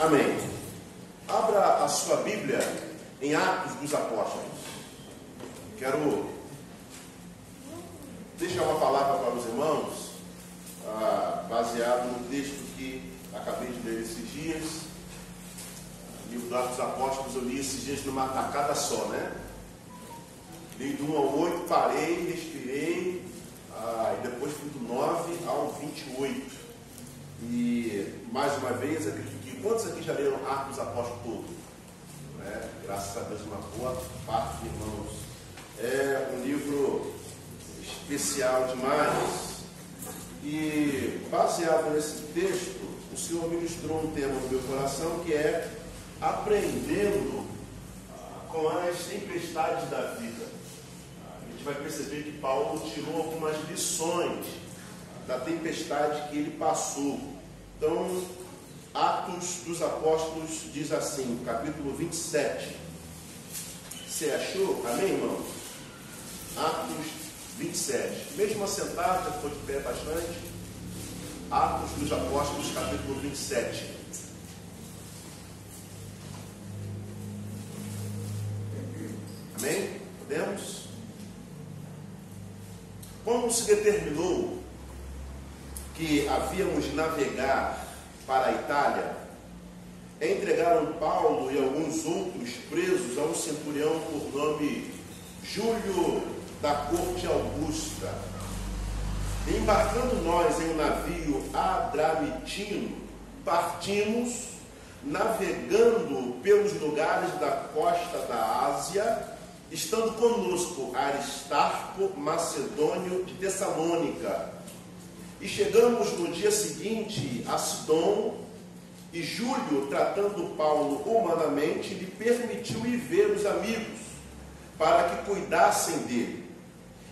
Amém. Abra a sua Bíblia em Atos dos Apóstolos. Quero deixar uma palavra para os irmãos, ah, baseado no texto que acabei de ler esses dias. O livro dos Atos dos Apóstolos eu li esses dias numa tacada só, né? Li do 1 ao 8, parei, respirei, ah, e depois fui do 9 ao 28. E mais uma vez, acredito quantos aqui já leram Atos Apóstolos todo? Né? Graças a Deus, uma boa parte de irmãos. É um livro especial demais. E baseado nesse texto, o Senhor ministrou um tema no meu coração que é aprendendo com as tempestades da vida. A gente vai perceber que Paulo tirou algumas lições da tempestade que ele passou. Então, Atos dos Apóstolos diz assim, capítulo 27. Você achou? Amém, irmão? Atos 27. Mesmo assentado, já ficou de pé bastante. Atos dos Apóstolos, capítulo 27. Amém? Podemos? Como se determinou que havíamos navegar para a Itália, entregaram Paulo e alguns outros presos a um centurião por nome Júlio da Corte Augusta. Embarcando nós em um navio adramitino, partimos navegando pelos lugares da costa da Ásia, estando conosco Aristarco Macedônio de Tessalônica e chegamos no dia seguinte a Sidom, e Júlio, tratando Paulo humanamente, lhe permitiu ir ver os amigos, para que cuidassem dele.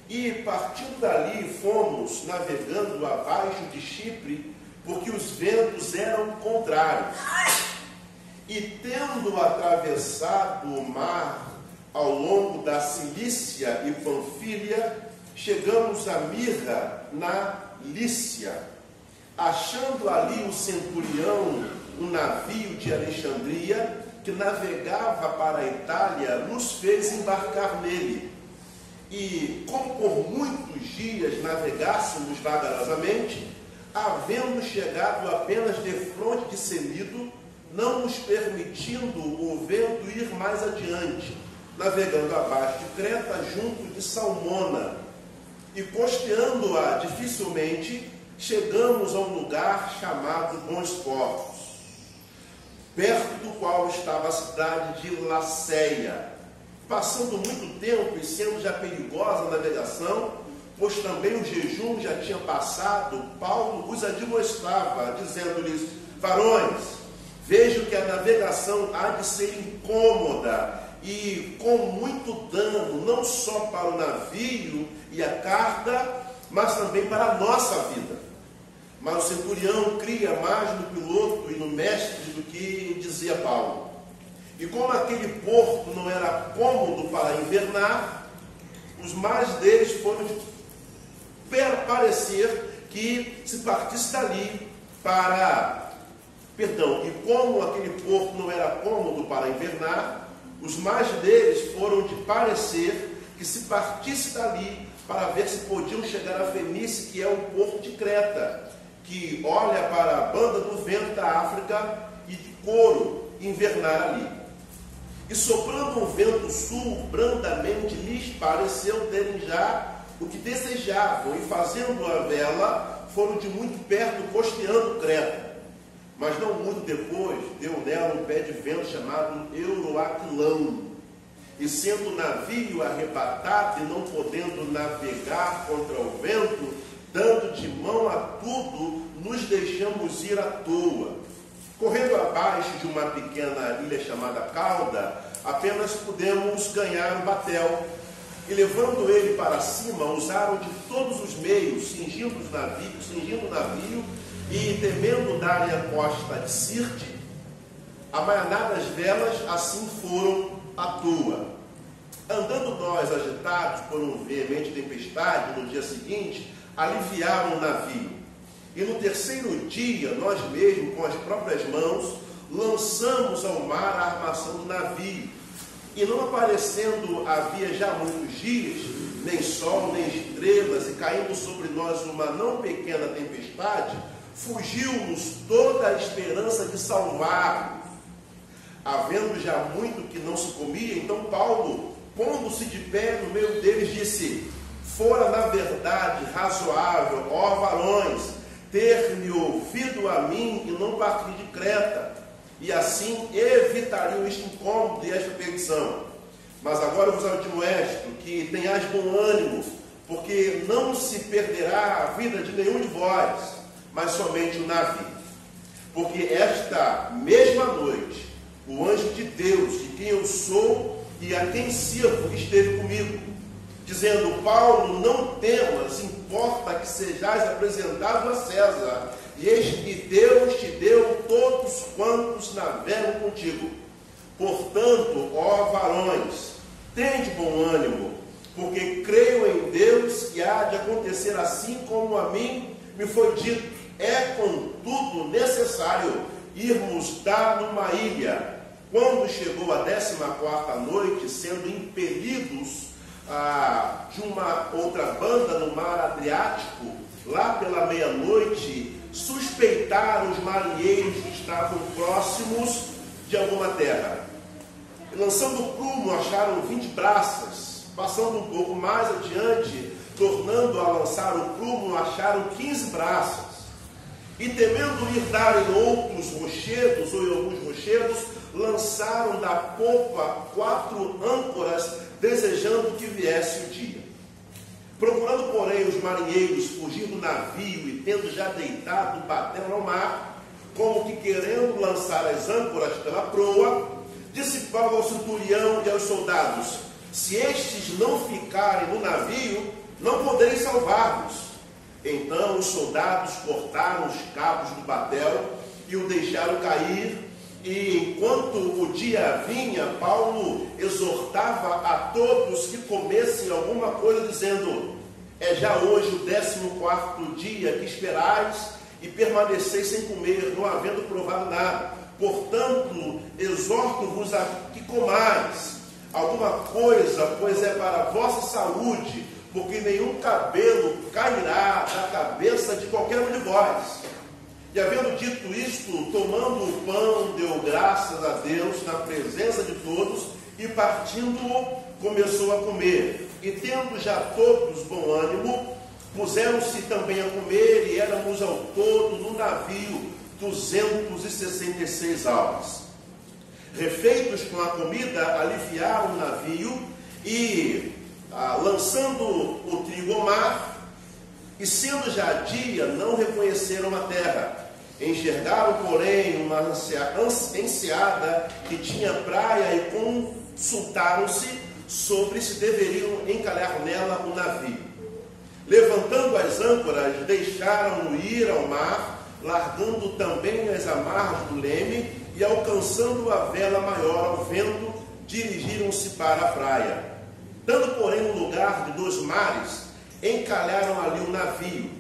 E partindo dali, fomos navegando abaixo de Chipre, porque os ventos eram contrários. E tendo atravessado o mar ao longo da Cilícia e Panfilha, chegamos a Mirra, na Lícia, achando ali o centurião um navio de Alexandria que navegava para a Itália, nos fez embarcar nele. E como por muitos dias navegássemos vagarosamente, havendo chegado apenas de fronte de Semido, não nos permitindo o vento ir mais adiante, navegando abaixo de Creta, junto de Salmona, e costeando-a dificilmente, chegamos a um lugar chamado Bons Portos, perto do qual estava a cidade de Laceia. Passando muito tempo e sendo já perigosa a navegação, pois também o jejum já tinha passado, Paulo os admoestava, dizendo-lhes: Varões, vejo que a navegação há de ser incômoda e com muito dano, não só para o navio e a carga, mas também para a nossa vida. Mas o centurião cria mais no piloto e no mestre do que dizia Paulo. E como aquele porto não era cômodo para invernar, os mais deles foram de parecer que se partisse dali para. Perdão, e como aquele porto não era cômodo para invernar, os mais deles foram de parecer que se partisse dali para ver se podiam chegar a Fenícia, que é o porto de Creta, que olha para a banda do vento da África e de couro invernar ali. E soprando um vento sul, brandamente lhes pareceu terem já o que desejavam, e fazendo a vela, foram de muito perto costeando Creta. Mas não muito depois, deu nela um pé de vento chamado Euroaquilão. E sendo o navio arrebatado e não podendo navegar contra o vento, dando de mão a tudo, nos deixamos ir à toa. Correndo abaixo de uma pequena ilha chamada Cauda, apenas pudemos ganhar o batel. E levando ele para cima, usaram de todos os meios, cingindo, os navios, cingindo o navio e temendo dar-lhe a costa de Sirte, amaianadas velas assim foram à toa. Andando nós agitados por um veemente tempestade, no dia seguinte, aliviaram o navio. E no terceiro dia, nós mesmos, com as próprias mãos, lançamos ao mar a armação do navio. E não aparecendo havia já muitos dias, nem sol, nem estrelas, e caindo sobre nós uma não pequena tempestade, fugiu-nos toda a esperança de salvar. Havendo já muito que não se comia, então Paulo, pondo-se de pé no meio deles, disse: Fora na verdade razoável, ó varões, ter-me ouvido a mim e não partir de Creta, e assim evitariam este incômodo e esta perdição. Mas agora vos admoesto que tenhais bom ânimo, porque não se perderá a vida de nenhum de vós, mas somente o navio. Porque esta mesma noite, o anjo de Deus, de quem eu sou e a quem sirvo, esteve comigo, dizendo: Paulo, não temas, importa que sejais apresentado a César, e eis que Deus te deu todos quantos navegam contigo. Portanto, ó varões, Tende bom ânimo, porque creio em Deus que há de acontecer assim como a mim me foi dito. É, contudo, necessário irmos dar numa ilha. Quando chegou a décima quarta noite, sendo impelidos ah, de uma outra banda no mar Adriático, lá pela meia-noite, suspeitaram os marinheiros que estavam próximos de alguma terra lançando o prumo, acharam 20 braças. Passando um pouco mais adiante, tornando a lançar o prumo, acharam 15 braças. E temendo ir dar em outros rochedos, ou em alguns rochedos, lançaram da popa quatro âncoras, desejando que viesse o dia. Procurando, porém, os marinheiros fugir do navio e tendo já deitado, batendo ao mar, como que querendo lançar as âncoras pela proa, Disse Paulo ao centurião e aos soldados: Se estes não ficarem no navio, não podereis salvar-vos. Então os soldados cortaram os cabos do batel e o deixaram cair. E enquanto o dia vinha, Paulo exortava a todos que comessem alguma coisa, dizendo: É já hoje o décimo quarto dia que esperais e permaneceis sem comer, não havendo provado nada Portanto, exorto-vos a que comais alguma coisa, pois é para a vossa saúde, porque nenhum cabelo cairá da cabeça de qualquer um de vós. E havendo dito isto, tomando o pão, deu graças a Deus na presença de todos e partindo-o, começou a comer. E tendo já todos bom ânimo, puseram-se também a comer, e éramos ao todo no navio 266 almas. Refeitos com a comida, aliviaram o navio e, ah, lançando o trigo ao mar, e sendo já dia, não reconheceram a terra. Enxergaram, porém, uma enseada que tinha praia e consultaram-se sobre se deveriam encalhar nela o navio. Levantando as âncoras, deixaram-no ir ao mar largando também as amarras do leme e alcançando a vela maior ao vento, dirigiram-se para a praia. Dando, porém, um lugar de dois mares, encalharam ali o navio.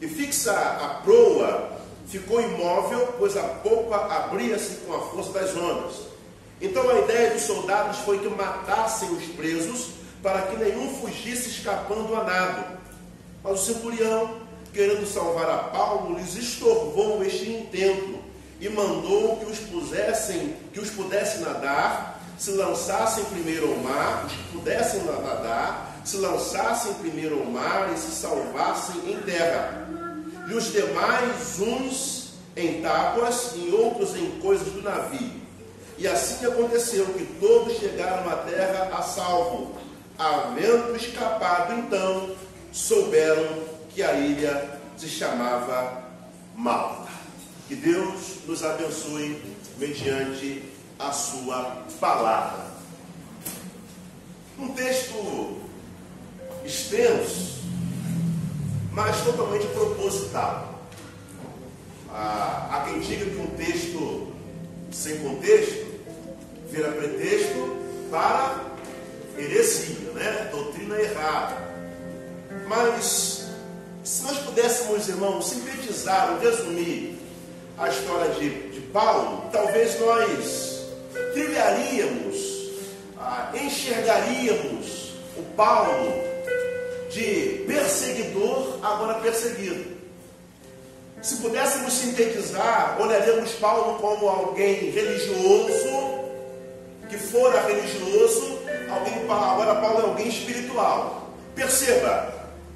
E fixa a proa, ficou imóvel, pois a popa abria-se com a força das ondas. Então a ideia dos soldados foi que matassem os presos, para que nenhum fugisse escapando a nado. Mas o centurião querendo salvar a Paulo, lhes estorvou este intento e mandou que os pusessem, que os pudessem nadar, se lançassem primeiro ao mar, os que pudessem nadar, se lançassem primeiro ao mar e se salvassem em terra. E os demais, uns em tábuas e outros em coisas do navio. E assim aconteceu que todos chegaram à terra a salvo. Havendo escapado, então, souberam que a ilha se chamava Malta. Que Deus nos abençoe mediante a sua palavra. Um texto extenso, mas totalmente proposital. Ah, há quem diga que um texto sem contexto vira pretexto para heresia, né? doutrina errada. Mas se nós pudéssemos, irmãos, sintetizar ou resumir a história de, de Paulo, talvez nós trilharíamos, ah, enxergaríamos o Paulo de perseguidor, agora perseguido. Se pudéssemos sintetizar, olharíamos Paulo como alguém religioso, que fora religioso, alguém, agora Paulo é alguém espiritual. Perceba,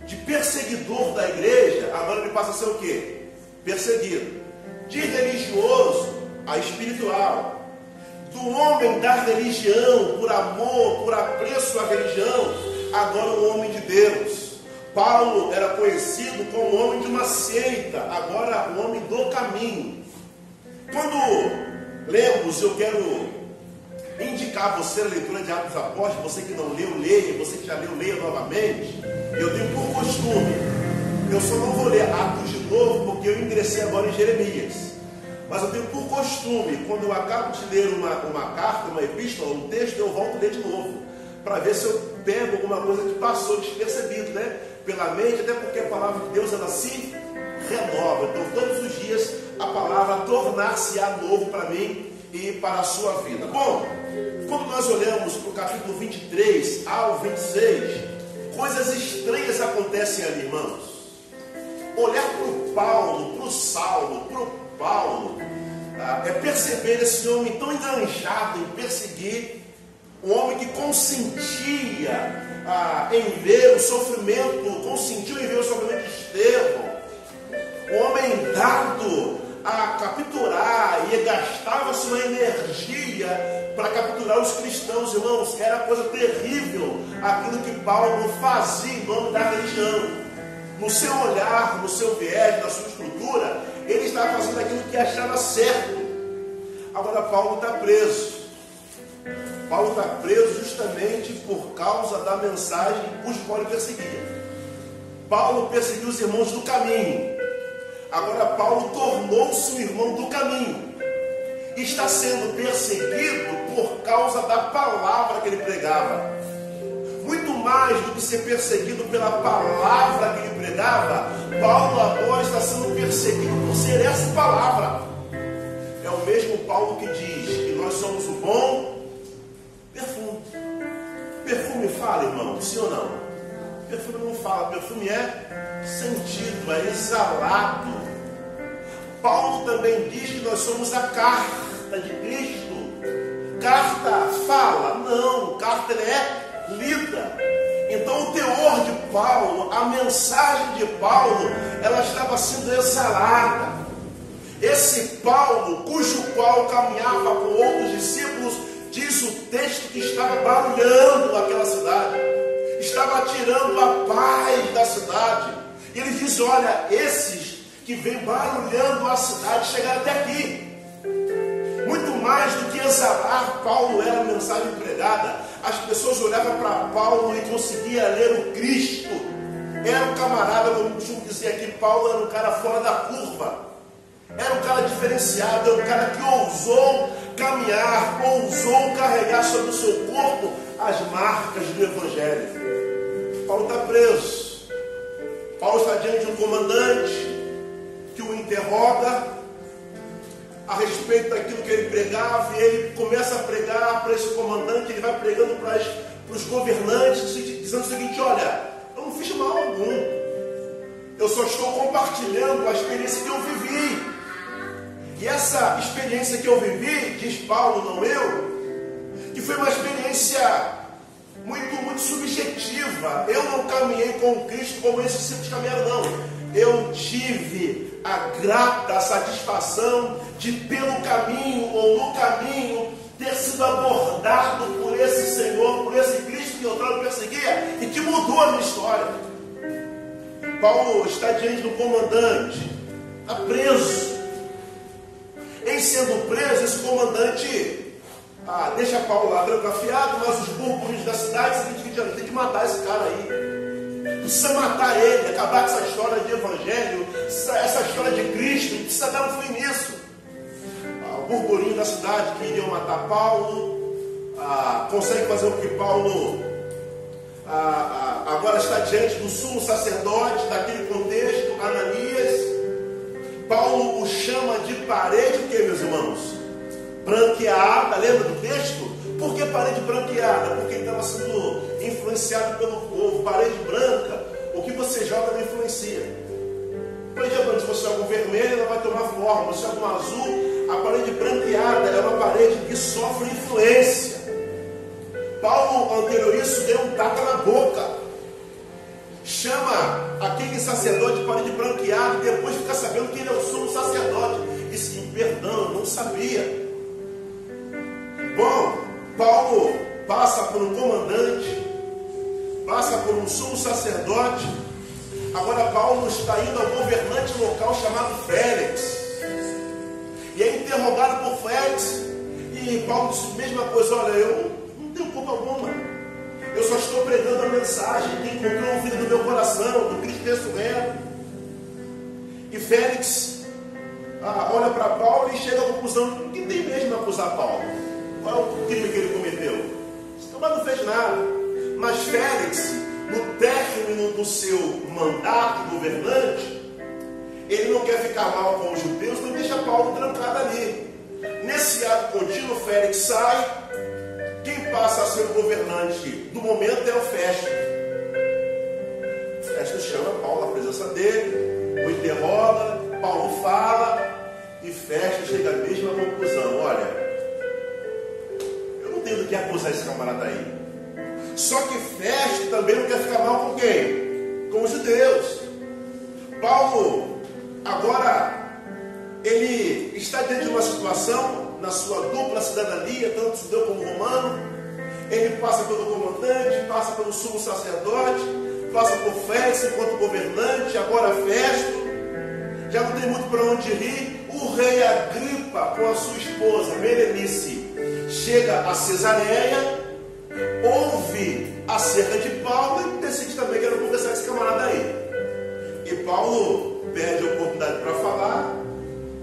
de perseguidor da igreja, agora ele passa a ser o quê? Perseguido. De religioso a espiritual. Do homem da religião, por amor, por apreço à religião, agora o homem de Deus. Paulo era conhecido como homem de uma seita, agora o homem do caminho. Quando lemos, eu quero indicar a você a leitura de Atos Apóstolos, você que não leu, leia, você que já leu, leia novamente. Eu tenho por costume, eu só não vou ler Atos de novo, porque eu ingressei agora em Jeremias. Mas eu tenho por costume, quando eu acabo de ler uma, uma carta, uma epístola, um texto, eu volto a ler de novo, para ver se eu pego alguma coisa que passou despercebido, né? Pela mente, até porque a palavra de Deus ela se renova. Então, todos os dias, a palavra tornar-se-á novo para mim e para a sua vida. Bom, quando nós olhamos para o capítulo 23 ao 26, coisas estranhas acontecem ali, irmãos. Olhar para o Paulo, para o Saulo, para o Paulo, ah, é perceber esse homem tão enganjado em perseguir, um homem que consentia ah, em ver o sofrimento, consentiu em ver o sofrimento de Estevão, um homem dado a capturar e gastava sua energia para capturar os cristãos, irmãos. Era coisa terrível aquilo que Paulo fazia em nome da religião. No seu olhar, no seu viés, na sua estrutura, ele estava fazendo aquilo que achava certo. Agora Paulo está preso. Paulo está preso justamente por causa da mensagem cujo ele perseguia. Paulo perseguiu os irmãos do caminho. Agora Paulo tornou-se um irmão do caminho. Está sendo perseguido por causa da palavra que ele pregava. Muito mais do que ser perseguido pela palavra que ele pregava, Paulo agora está sendo perseguido por ser essa palavra. É o mesmo Paulo que diz que nós somos o bom fala, irmão, sim ou não? Perfume não fala, perfume é sentido, é exalado. Paulo também diz que nós somos a carta de Cristo. Carta fala? Não, carta é lida. Então o teor de Paulo, a mensagem de Paulo, ela estava sendo exalada. Esse Paulo, cujo qual caminhava com outros discípulos, diz o texto que estava barulhando aquela cidade estava tirando a paz da cidade. E ele diz: Olha, esses que vêm barulhando a cidade chegaram até aqui. Muito mais do que exalar, Paulo era a mensagem pregada. As pessoas olhavam para Paulo e conseguiam ler o Cristo. Era um camarada, como costumo dizer aqui, Paulo era um cara fora da curva. Era um cara diferenciado, era um cara que ousou caminhar, ousou carregar sobre o seu corpo as marcas do Evangelho. Paulo está preso. Paulo está diante de um comandante que o interroga a respeito daquilo que ele pregava, e ele começa a pregar para esse comandante, ele vai pregando para, para os governantes, dizendo o seguinte: olha, eu não fiz mal algum, eu só estou compartilhando a experiência que eu vivi. E essa experiência que eu vivi, diz Paulo, não eu, que foi uma experiência muito, muito subjetiva. Eu não caminhei com Cristo como esses discípulos caminharam, não. Eu tive a grata satisfação de, pelo caminho ou no caminho, ter sido abordado por esse Senhor, por esse Cristo que eu estava perseguia e que mudou a minha história. Paulo está diante do comandante, está preso em sendo preso, esse comandante ah, deixa Paulo lá trancafiado, mas os burburinhos da cidade seguinte que tem que matar esse cara aí. Precisa matar ele, acabar com essa história de evangelho, essa história de Cristo, precisa dar um fim nisso. Ah, o burburinho da cidade que iriam matar Paulo, ah, consegue fazer o que Paulo ah, ah, agora está diante do sumo sacerdote, daquele contexto, Ananias. Paulo o chama de parede o que, meus irmãos? Branqueada, lembra do texto? Por que parede branqueada? Porque estava sendo influenciado pelo povo. Parede branca, o que você joga não influencia. Por exemplo, se você joga um vermelho, ela vai tomar forma. Se joga um azul, a parede branqueada é uma parede que sofre influência. Paulo, anterior a isso, deu um tapa na boca. Chama aquele sacerdote de parede branqueada e depois fica sabendo que ele é o sumo sacerdote. E sim, perdão, eu não sabia. Bom, Paulo passa por um comandante, passa por um sumo sacerdote. Agora Paulo está indo ao governante local chamado Félix. E é interrogado por Félix. E Paulo disse a mesma coisa, olha, eu não tenho culpa alguma. Eu só estou pregando a mensagem que encontrou um filho do meu coração, do Cristo ressurreto. E Félix ah, olha para Paulo e chega à conclusão que tem mesmo a acusar Paulo. Qual é o crime que ele cometeu? Esse não fez nada. Mas Félix, no término do seu mandato governante, ele não quer ficar mal com os judeus, não deixa Paulo trancado ali. Nesse ato contínuo, Félix sai. Passa a ser o governante do momento é o Festo. Festo chama Paulo à presença dele, o interroga, Paulo fala, e Festo chega à mesma conclusão: olha, tem do que acusar esse camarada aí. Só que Festo também não quer ficar mal com quem? Com os judeus. Paulo, agora, ele está dentro de uma situação, na sua dupla cidadania, tanto judeu como romano. Ele passa pelo comandante, passa pelo sumo sacerdote, passa por Félix enquanto governante, agora Festo. Já não tem muito para onde ir. O rei Agripa, com a sua esposa, Berenice, chega a Cesareia, ouve acerca de Paulo e decide também que era conversar com esse camarada aí. E Paulo perde a oportunidade para falar,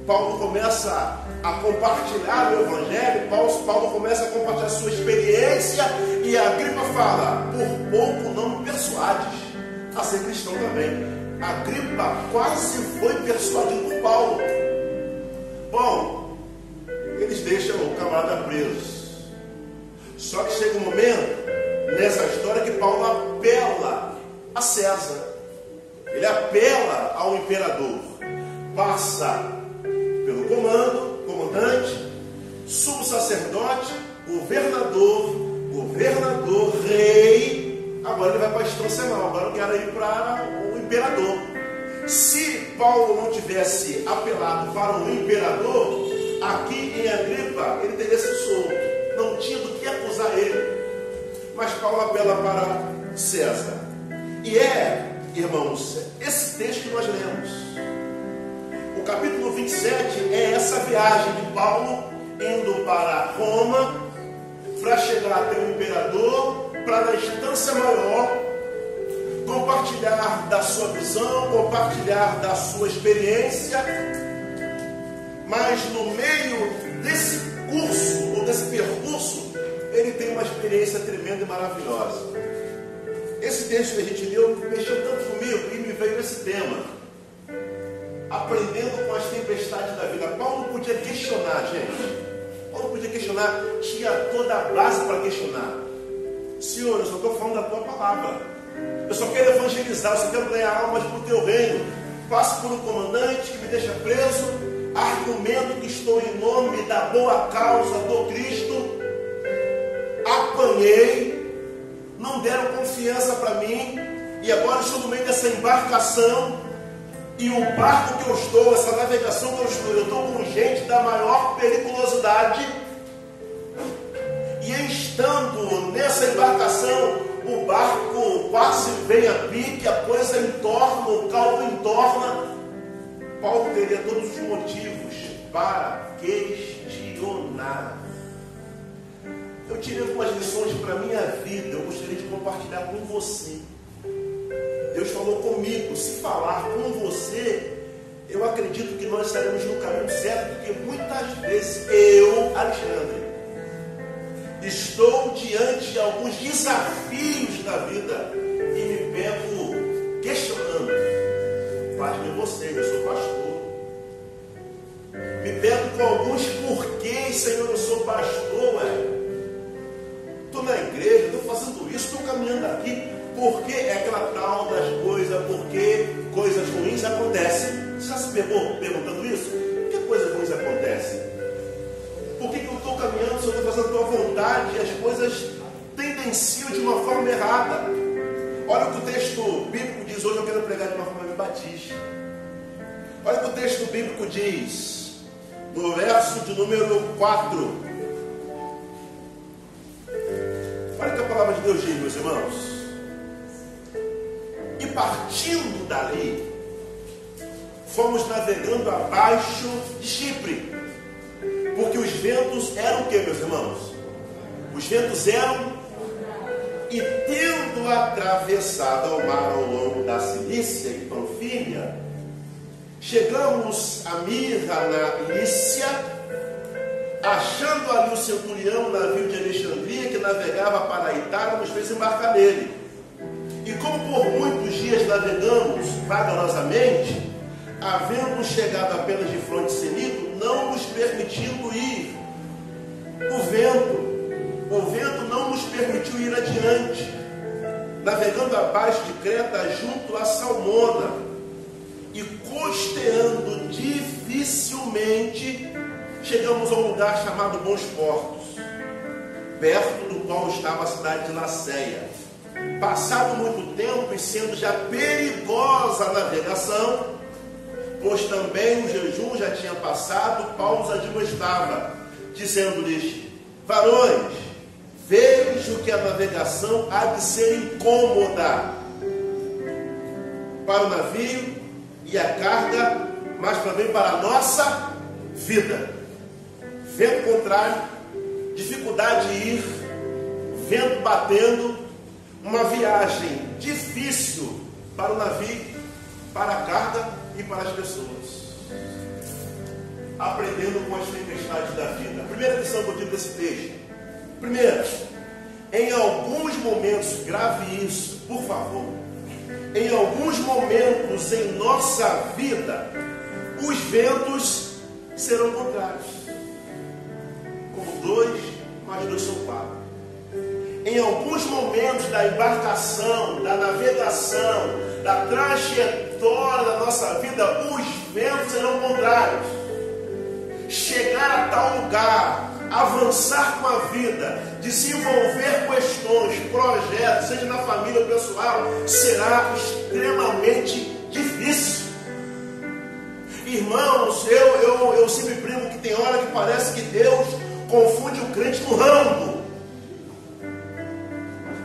Paulo começa a compartilhar o Evangelho, Paulo, Paulo começa a compartilhar a sua experiência, e a Agripa fala: Por pouco não me persuades a ser cristão também. A Agripa quase foi persuadido por Paulo. Bom, eles deixam o camarada preso. Só que chega um momento nessa história que Paulo apela a César. Ele apela ao imperador. Passa pelo comando, comandante, sumo sacerdote, governador, governador, rei. Agora ele vai para a instância mal. Agora eu quero ir para o imperador. Se Paulo não tivesse apelado para o imperador, Aqui em Agripa, ele teria sido solto. Não tinha do que acusar ele. Mas Paulo apela para César. E é, irmãos, esse texto que nós lemos. O capítulo 27 é essa viagem de Paulo indo para Roma para chegar até o imperador, para na instância maior compartilhar da sua visão, compartilhar da sua experiência mas no meio desse curso, ou desse percurso, ele tem uma experiência tremenda e maravilhosa. Esse texto que a gente leu mexeu tanto comigo e me veio esse tema. Aprendendo com as tempestades da vida. Paulo podia questionar, gente. Paulo podia questionar, tinha toda a base para questionar. Senhor, eu só estou falando da tua palavra. Eu só quero evangelizar, eu só quero ganhar almas para o teu reino. Passo por um comandante que me deixa preso, argumento que estou em nome da boa causa do Cristo, apanhei, não deram confiança para mim, e agora estou no meio dessa embarcação, e o barco que eu estou, essa navegação que eu estou, eu estou com gente da maior periculosidade, e estando nessa embarcação, o barco quase vem a pique, a coisa entorna, o caldo entorna, Paulo teria todos os motivos para questionar. Eu tirei algumas lições para a minha vida, eu gostaria de compartilhar com você. Deus falou comigo, se falar com você, eu acredito que nós estaremos no caminho certo, porque muitas vezes eu, Alexandre, estou diante de alguns desafios da vida e me pego questionando. Pasme você, eu sou pastor. alguns porquês, Senhor, eu sou pastor, ué. Estou na igreja, estou fazendo isso, estou caminhando aqui. Por que é aquela tal das coisas, por que coisas ruins acontecem? Você já se pegou perguntando isso? Por que coisas ruins acontecem? Por que, que eu estou caminhando se eu estou fazendo a tua vontade e as coisas tendenciam de uma forma errada? Olha o que o texto bíblico diz hoje, eu quero pregar de uma forma bem batista. Olha o que o texto bíblico diz, no verso de número 4. Olha o que a palavra de Deus diz, meus irmãos. E partindo dali, fomos navegando abaixo de Chipre. Porque os ventos eram o que, meus irmãos? Os ventos eram. E tendo atravessado ao mar ao longo da Cilícia e Panfilha, chegamos a Mirra na Lícia, achando ali o centurião, navio de Alexandria, que navegava para a Itália, nos fez embarcar nele. E como por muitos dias navegamos vagarosamente, havendo chegado apenas de fronte senido, não nos permitindo ir. O vento, o vento não nos permitiu ir adiante. Navegando abaixo de Creta, junto a Salmona, e costeando dificilmente, chegamos a um lugar chamado Bons Portos, perto do qual estava a cidade de Laceia. Passado muito tempo e sendo já perigosa a navegação, pois também o jejum já tinha passado, Paulo os admoestava, dizendo-lhes: Varões, vejo que a navegação há de ser incômoda para o navio e a carga, mas também para a nossa vida. Vento contrário, dificuldade de ir, vento batendo, uma viagem difícil para o navio, para a carga e para as pessoas. Aprendendo com as tempestades da vida. A primeira lição que eu digo desse texto. Primeiro, em alguns momentos, grave isso, por favor. Em alguns momentos em nossa vida, os ventos serão contrários. Como dois, mais dois são quatro. Em alguns momentos da embarcação, da navegação, da trajetória da nossa vida, os ventos serão contrários. Chegar a tal lugar, avançar com a vida, desenvolver questões, projetos, seja na família ou pessoal, será extremamente difícil. Irmãos, eu, eu, eu sempre brinco que tem hora que parece que Deus confunde o crente no rambo.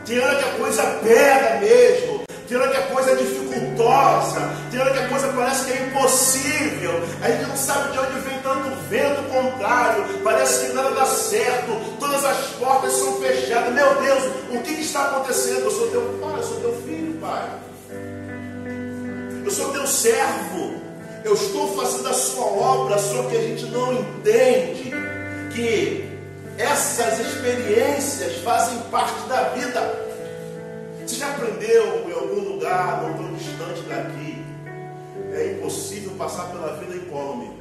Tem hora que a coisa pega mesmo. Tem hora que a coisa é dificultosa. Tem hora que a coisa parece que é impossível. A gente não sabe de onde vem tanto vento contrário. Parece que nada dá certo. Todas as portas são fechadas. Meu Deus, o que, que está acontecendo? Eu sou teu pai, eu sou teu filho, pai. Eu sou teu servo. Eu estou fazendo a sua obra, só que a gente não entende que essas experiências fazem parte da vida. Você já aprendeu em algum lugar, não tão distante daqui? É impossível passar pela vida incólume.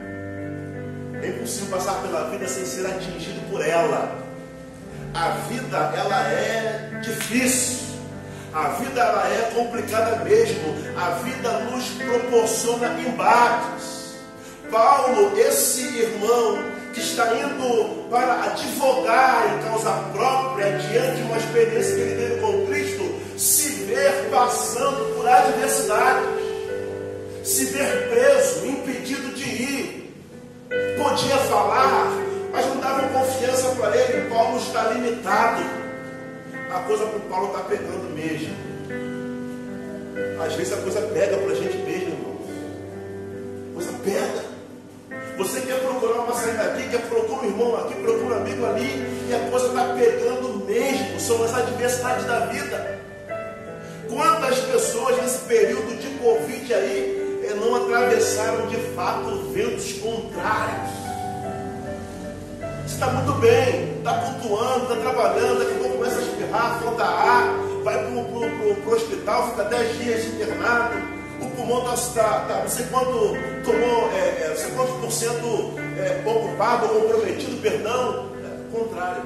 É impossível passar pela vida sem ser atingido por ela. A vida, ela é difícil. A vida, ela é complicada mesmo. A vida nos proporciona embates. Paulo, esse irmão, que está indo para advogar em causa própria diante de uma experiência que ele teve com Cristo, se ver passando por adversidades, se ver preso, impedido de ir. Podia falar, mas não davam confiança para ele. Paulo está limitado. A coisa para o Paulo está pegando mesmo. Às vezes a coisa pega para a gente mesmo, irmãos. A coisa pega. Você quer procurar uma saída aqui, quer procurar um irmão aqui, procura um amigo ali, e a coisa está pegando mesmo. São as adversidades da vida. Quantas pessoas nesse período de Covid aí eh, não atravessaram de fato ventos contrários? Você está muito bem, está cultuando, está trabalhando, daqui a pouco começa a espirrar, falta ar, vai para o hospital, fica 10 dias internado. O pulmão está, tá, tá, não sei quanto tomou, é, é, não sei quantos por cento é, ocupado, comprometido, perdão. É, contrário.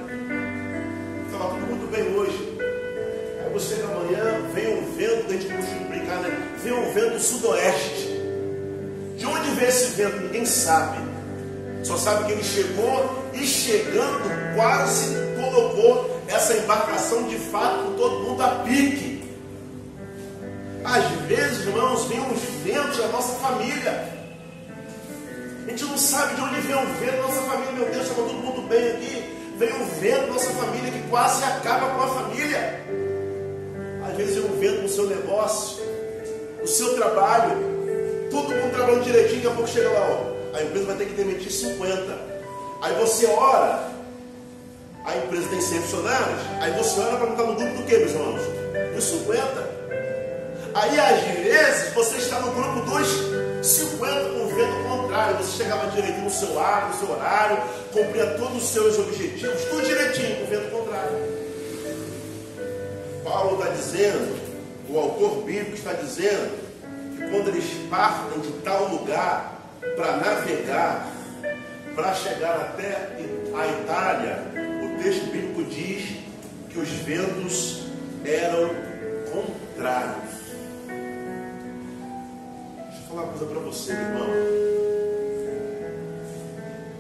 Estava tudo muito bem hoje. Aí você da manhã vem um vento, a gente costuma brincar, né? Vem um vento sudoeste. De onde vem esse vento? Ninguém sabe. Só sabe que ele chegou e chegando quase colocou essa embarcação de fato com todo mundo a pique. Às vezes, irmãos, vem uns ventos da nossa família. A gente não sabe de onde vem o vento da nossa família. Meu Deus, estava todo mundo bem aqui. Vem um vento da nossa família que quase acaba com a família. Às vezes vem um vento no seu negócio, no seu trabalho. Todo mundo trabalhando direitinho, daqui a pouco chega lá, ó. A empresa vai ter que demitir 50. Aí você ora, a empresa tem 100 funcionários, aí você ora para não estar no grupo do que, meus irmãos? Dos 50. Aí às vezes você está no grupo dos 50 com o vento contrário. Você chegava direito no seu ar, no seu horário, cumpria todos os seus objetivos, tudo direitinho com o vento contrário. Paulo está dizendo, o autor bíblico está dizendo, que quando eles partem de tal lugar para navegar, para chegar até a Itália, o texto bíblico diz que os ventos eram coisa para você, irmão.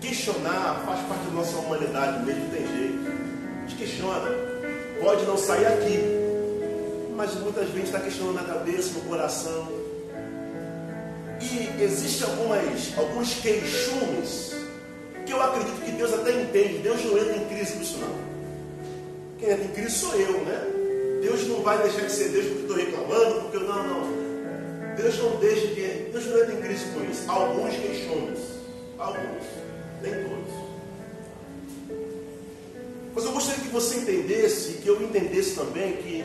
Questionar faz parte da nossa humanidade mesmo, tem jeito. A gente questiona. Pode não sair aqui, mas muitas vezes está questionando na cabeça, no coração. E existem algumas, alguns queixumes que eu acredito que Deus até entende. Deus não entra em crise com isso não. Quem entra em crise sou eu, né? Deus não vai deixar de ser Deus porque estou reclamando, porque eu não, não. Deus não deixa de. Deus não entra em crise com isso. Alguns queixões. Alguns. Nem todos. Mas eu gostaria que você entendesse, que eu entendesse também que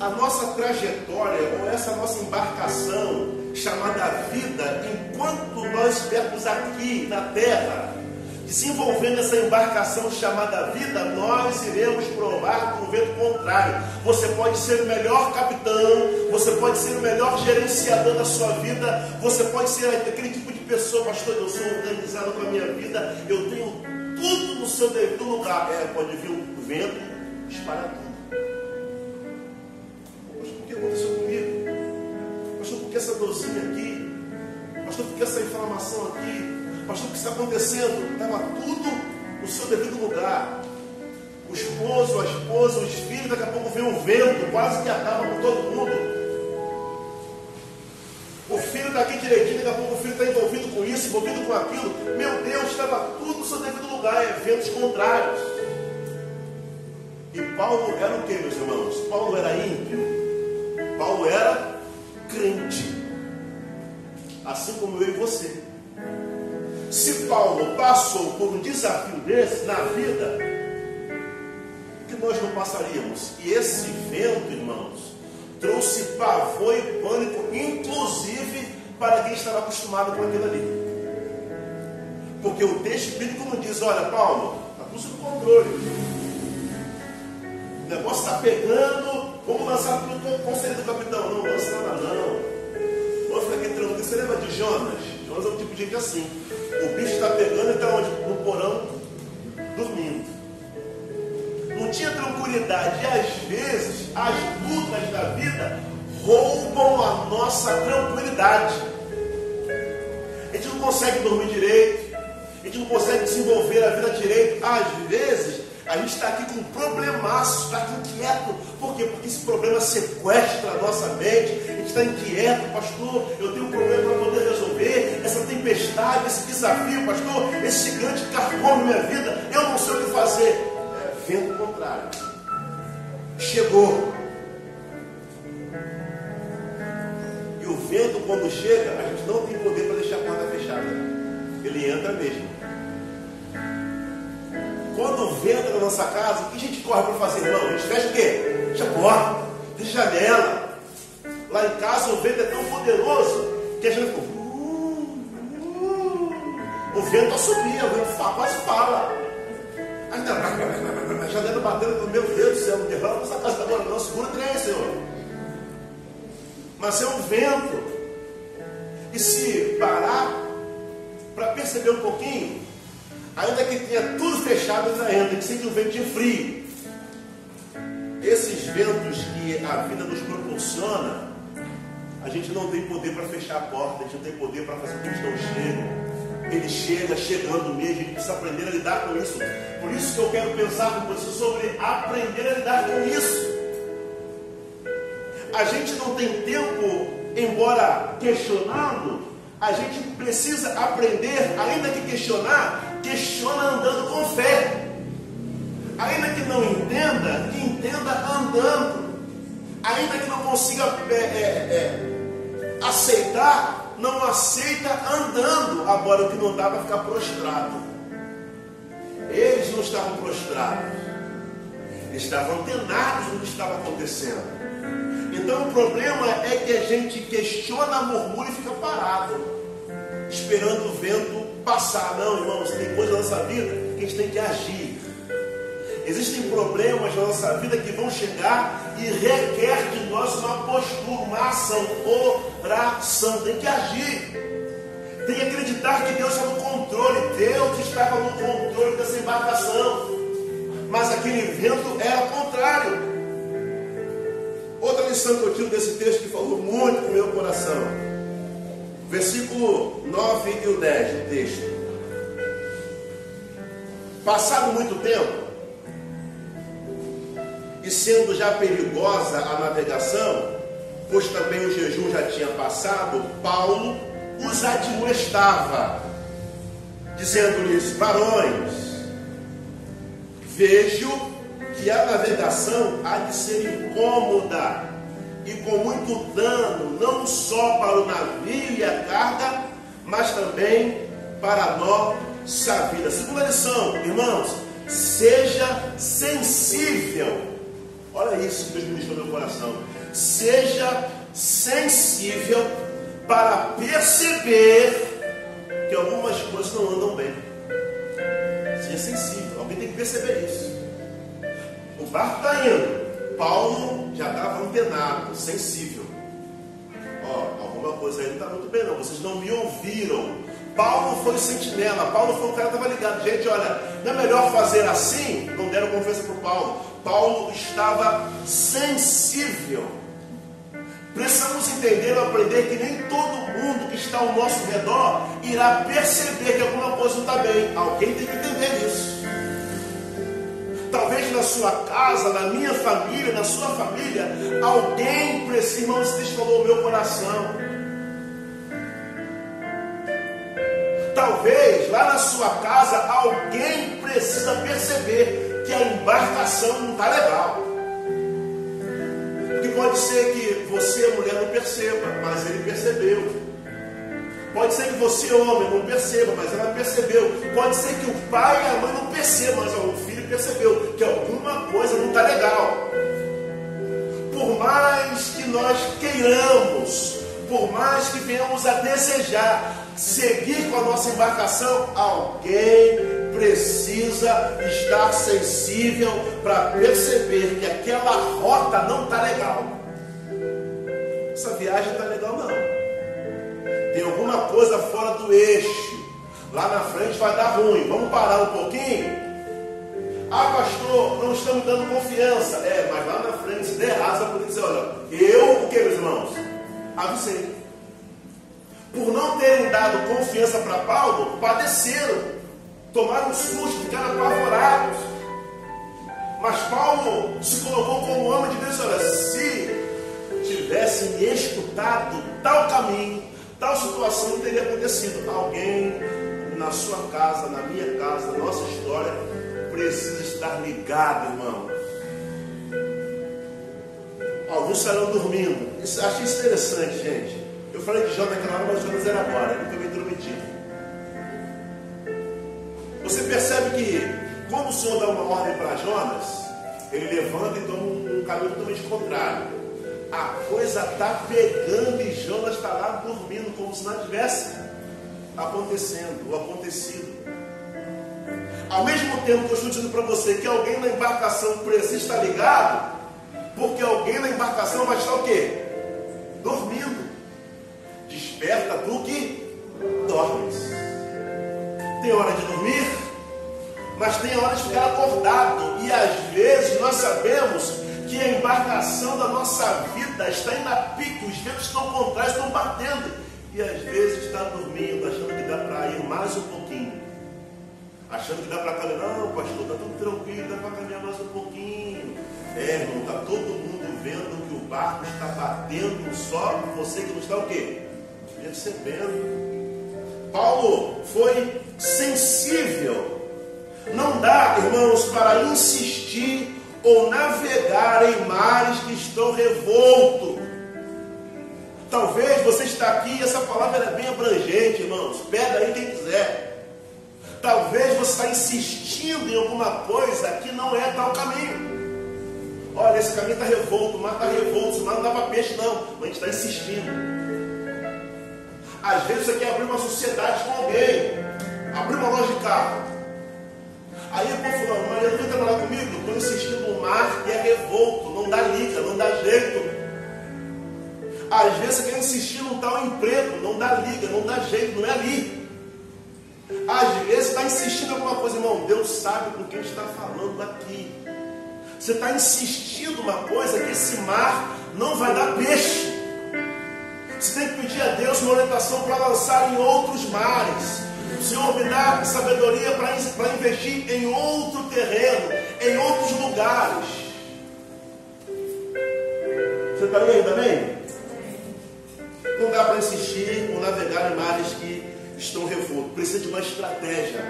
a nossa trajetória, ou essa nossa embarcação chamada vida, enquanto nós estivermos aqui na terra, desenvolvendo essa embarcação chamada vida, nós iremos provar com o vento contrário. Você pode ser o melhor capitão, você pode ser o melhor gerenciador da sua vida, você pode ser aquele tipo de pessoa, pastor, eu sou organizado com a minha vida, eu tenho tudo no seu devido lugar. É, pode vir um vento, espalhar tudo. Pastor, por que aconteceu comigo? Pastor, por que essa dorzinha aqui? Pastor, por que essa inflamação aqui? Pastor, o que está acontecendo? Estava tudo no seu devido lugar. O esposo, a esposa, os filhos, daqui a pouco vem um vento, quase que acaba com todo mundo. O filho está aqui direitinho, daqui a pouco o filho está envolvido com isso, envolvido com aquilo. Meu Deus, estava tudo no seu devido lugar, eventos contrários. E Paulo era o que, meus irmãos? Paulo era ímpio. Paulo era crente. Assim como eu e você. Se Paulo passou por um desafio desse na vida, que nós não passaríamos? E esse vento, irmãos, trouxe pavor e pânico, inclusive para quem estava acostumado com aquilo ali. Porque o texto bíblico não diz, olha, Paulo, está tudo sob controle. O negócio está pegando, vamos lançar o conselho do capitão. Não, lança nada não. Vamos ficar aqui tranquilo. Você lembra de Jonas? Jonas é um tipo de gente assim. O bicho está pegando e está onde? No porão, dormindo. Não tinha tranquilidade. E às vezes, as lutas da vida roubam a nossa tranquilidade. A gente não consegue dormir direito. A gente não consegue desenvolver a vida direito. Às vezes, a gente está aqui com um problemaço, está aqui inquieto. Por quê? Porque esse problema sequestra a nossa mente. A gente está inquieto, pastor. Eu tenho um problema para poder resolver. Essa tempestade, esse desafio, pastor. Esse gigante carcou na minha vida. Eu não sei o que fazer. É vento contrário. Chegou. E o vento, quando chega, a gente não tem poder para deixar a porta fechada. Ele entra mesmo. Quando venta na nossa casa, o que a gente corre para fazer, irmão? A gente fecha o quê? Fecha a porta, fecha a janela. Lá em casa o vento é tão poderoso que a gente. O vento assobia, o vento quase fala. A janela batendo, meu Deus do céu, não derrama essa casa agora, não, segura trem, Senhor. mas é um vento. E se parar para perceber um pouquinho, ainda que tenha tudo fechado, ainda entra, que sente um ventinho frio. Esses ventos que a vida nos proporciona, a gente não tem poder para fechar a porta, a gente não tem poder para fazer com que eles não cheguem. Ele chega chegando mesmo, gente precisa aprender a lidar com isso. Por isso que eu quero pensar com você sobre aprender a lidar com isso. A gente não tem tempo, embora questionado, a gente precisa aprender, ainda que questionar, questiona andando com fé. Ainda que não entenda, que entenda andando. Ainda que não consiga é, é, é, aceitar, não aceita andando. Agora o que não dá para ficar prostrado. Eles não estavam prostrados. Eles estavam antenados no que estava acontecendo. Então o problema é que a gente questiona, murmura e fica parado, esperando o vento passar. Não, irmãos, tem coisa na nossa vida que a gente tem que agir. Existem problemas na nossa vida que vão chegar e requer de nós uma postura, uma ação, oração. Tem que agir. Tem que acreditar que Deus está no controle. Deus estava no controle dessa embarcação. Mas aquele vento era contrário. Outra lição que eu tiro desse texto que falou muito no meu coração. Versículo 9 e o 10 do texto. Passado muito tempo, e sendo já perigosa a navegação, pois também o jejum já tinha passado, Paulo os admoestava, dizendo-lhes: Varões, vejo que a navegação há de ser incômoda e com muito dano, não só para o navio e a carga, mas também para a nossa vida. Segunda lição, irmãos, seja sensível Olha isso que Deus ministrou no meu coração. Seja sensível para perceber que algumas coisas não andam bem. Seja sensível. Alguém tem que perceber isso. O barco está indo. Paulo já estava antenado, sensível. Ó, alguma coisa aí não está muito bem, não. Vocês não me ouviram. Paulo foi sentinela, Paulo foi o cara que estava ligado. Gente, olha, não é melhor fazer assim? Não deram confiança para Paulo. Paulo estava sensível. Precisamos entender e aprender que nem todo mundo que está ao nosso redor irá perceber que alguma coisa não está bem. Alguém tem que entender isso. Talvez na sua casa, na minha família, na sua família, alguém precisa, Deus falou o meu coração. Talvez lá na sua casa alguém precisa perceber que a embarcação não está legal. Porque pode ser que você, mulher, não perceba, mas ele percebeu. Pode ser que você, homem, não perceba, mas ela percebeu. Pode ser que o pai e a mãe não percebam, mas o filho percebeu que alguma coisa não está legal. Por mais que nós queiramos, por mais que venhamos a desejar, seguir com a nossa embarcação, alguém precisa estar sensível para perceber que aquela rota não está legal. Essa viagem está legal não. Tem alguma coisa fora do eixo. Lá na frente vai dar ruim. Vamos parar um pouquinho? Ah, pastor, não estamos dando confiança. É, mas lá na frente, se der rasa, poder dizer, olha, eu, o que, meus irmãos? Avisei por não terem dado confiança para Paulo, padeceram, tomaram susto, ficaram apavorados. Mas Paulo se colocou como homem de Deus, olha, se tivesse me escutado tal caminho, tal situação não teria acontecido. Alguém na sua casa, na minha casa, na nossa história, precisa estar ligado, irmão. Alguns estarão dormindo. Isso, achei interessante, gente. Eu falei de Jonas naquela hora, mas Jonas era agora, ele me intrometido. Você percebe que quando o Senhor dá uma ordem para Jonas, ele levanta e toma um, caminho totalmente contrário. A coisa está pegando e Jonas está lá dormindo, como se nada tivesse acontecendo ou acontecido. Ao mesmo tempo que eu estou dizendo para você que alguém na embarcação precisa estar ligado, porque alguém na embarcação vai estar o quê? Dormindo. desperta tu que dormes. Tem hora de dormir, mas tem hora de ficar acordado. E às vezes nós sabemos que a embarcação da nossa vida está indo a pique, os ventos estão contrários, estão batendo. E às vezes está dormindo, achando que dá para ir mais um pouquinho. Achando que dá para caminhar. Não, pastor, está tudo tranquilo, dá para caminhar mais um pouquinho. É, irmão, está todo mundo vendo que o barco está batendo só você que não está o quê? Percebendo. Paulo foi sensível. Não dá, irmãos, para insistir ou navegar em mares que estão revoltos. Talvez você está aqui e essa palavra é bem abrangente, irmãos. Pega aí quem quiser. Talvez você está insistindo em alguma coisa que não é tal caminho. Olha, esse caminho está revolto, o mar está revolto, mar não dá para peixe, não. Mas a gente está insistindo. Às vezes você quer abrir uma sociedade com alguém, abrir uma loja de carro. Aí o povo falou, Maria, não vem trabalhar comigo? Estou insistindo no mar que é revolto, não dá liga, não dá jeito. Às vezes você quer insistir num tal emprego, não dá liga, não dá jeito, não é ali. Às vezes está insistindo em alguma coisa, irmão. Deus sabe com quem está falando aqui. Você está insistindo uma coisa que esse mar não vai dar peixe. Você tem que pedir a Deus uma orientação para lançar em outros mares. O Senhor me dá sabedoria para investir em outro terreno, em outros lugares. Você está aí bem? Não dá para insistir ou navegar em mares que estão revoltos. Precisa de uma estratégia.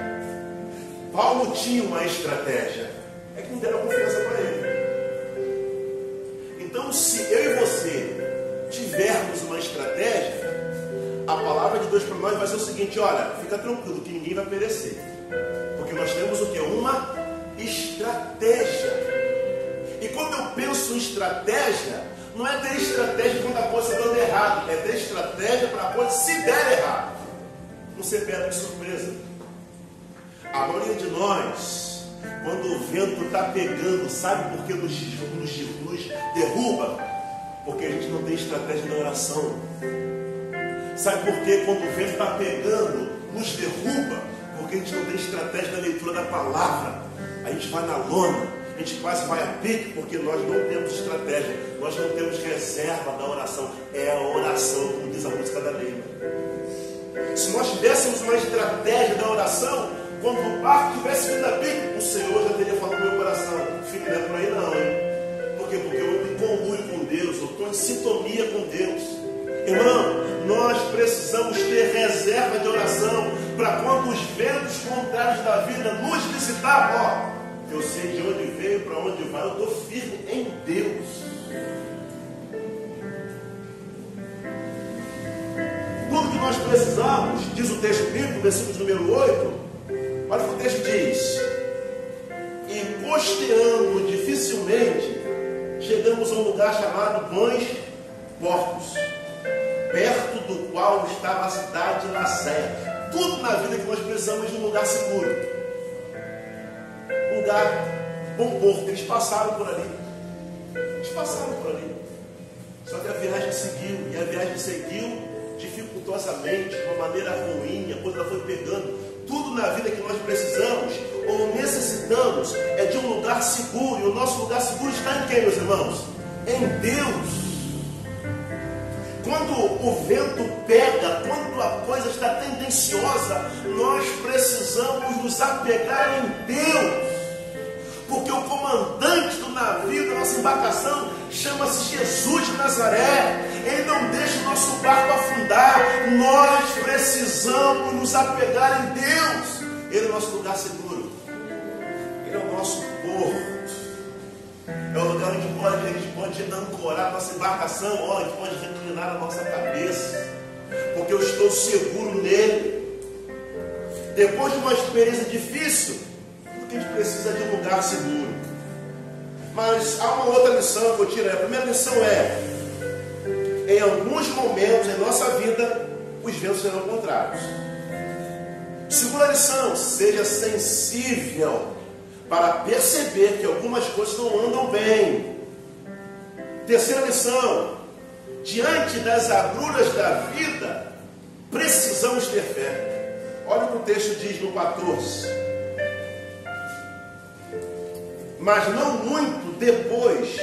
Paulo tinha uma estratégia. É que não deram confiança para ele. Nós vai ser o seguinte: olha, fica tranquilo que ninguém vai perecer. Porque nós temos o que? Uma estratégia. E quando eu penso em estratégia, não é ter estratégia quando a coisa está dando errado, é ter estratégia para a coisa se der errado. Não ser pego de surpresa. A maioria de nós, quando o vento está pegando, sabe por que nos, nos, nos derruba? Porque a gente não tem estratégia na oração. Sabe por que quando o vento está pegando, nos derruba? Porque a gente não tem estratégia na leitura da palavra. A gente vai na lona, a gente quase vai a pique porque nós não temos estratégia, nós não temos reserva da oração. É a oração, como diz a música da lei. Se nós tivéssemos uma estratégia da oração, quando o barco tivesse vindo a pique, o Senhor já teria falado no meu coração: Filho, não é por aí não, hein? Por quê? Porque eu me conluio com Deus, eu estou em sintonia com Deus. Irmão, nós precisamos ter reserva de oração para quando os ventos contrários da vida nos visitar, ó, eu sei de onde veio, para onde vai, eu estou firme em Deus. Tudo que nós precisamos, diz o texto bíblico, versículo número 8, olha o que o texto diz. E costeando dificilmente, chegamos a um lugar chamado Bons Portos, perto do qual estava a cidade de Lacéia. Tudo na vida que nós precisamos de um lugar seguro lugar bom porto. Eles passaram por ali. Eles passaram por ali. Só que a viagem seguiu. E a viagem seguiu dificultosamente, de uma maneira ruim. A coisa foi pegando. Tudo na vida que nós precisamos ou necessitamos é de um lugar seguro. E o nosso lugar seguro está em quem, meus irmãos? Em Deus. Quando o vento pega, quando a coisa está tendenciosa, nós precisamos nos apegar em Deus porque o comandante do navio, da nossa embarcação, chama-se Jesus de Nazaré. Ele não deixa o nosso barco afundar. Nós precisamos nos apegar em Deus. Ele é o nosso lugar seguro. Ele é o nosso porto. É o lugar onde pode, a gente pode ancorar a nossa embarcação, gente pode reclinar a nossa cabeça. Porque eu estou seguro nele. Depois de uma experiência difícil, que a gente precisa de um lugar seguro. Mas há uma outra lição que eu tiro. A primeira lição é: em alguns momentos em nossa vida, os ventos serão contrários. Segunda lição: seja sensível para perceber que algumas coisas não andam bem. Terceira lição: diante das agruras da vida, Precisamos ter fé. Olha o que o texto diz no 14. Mas não muito depois,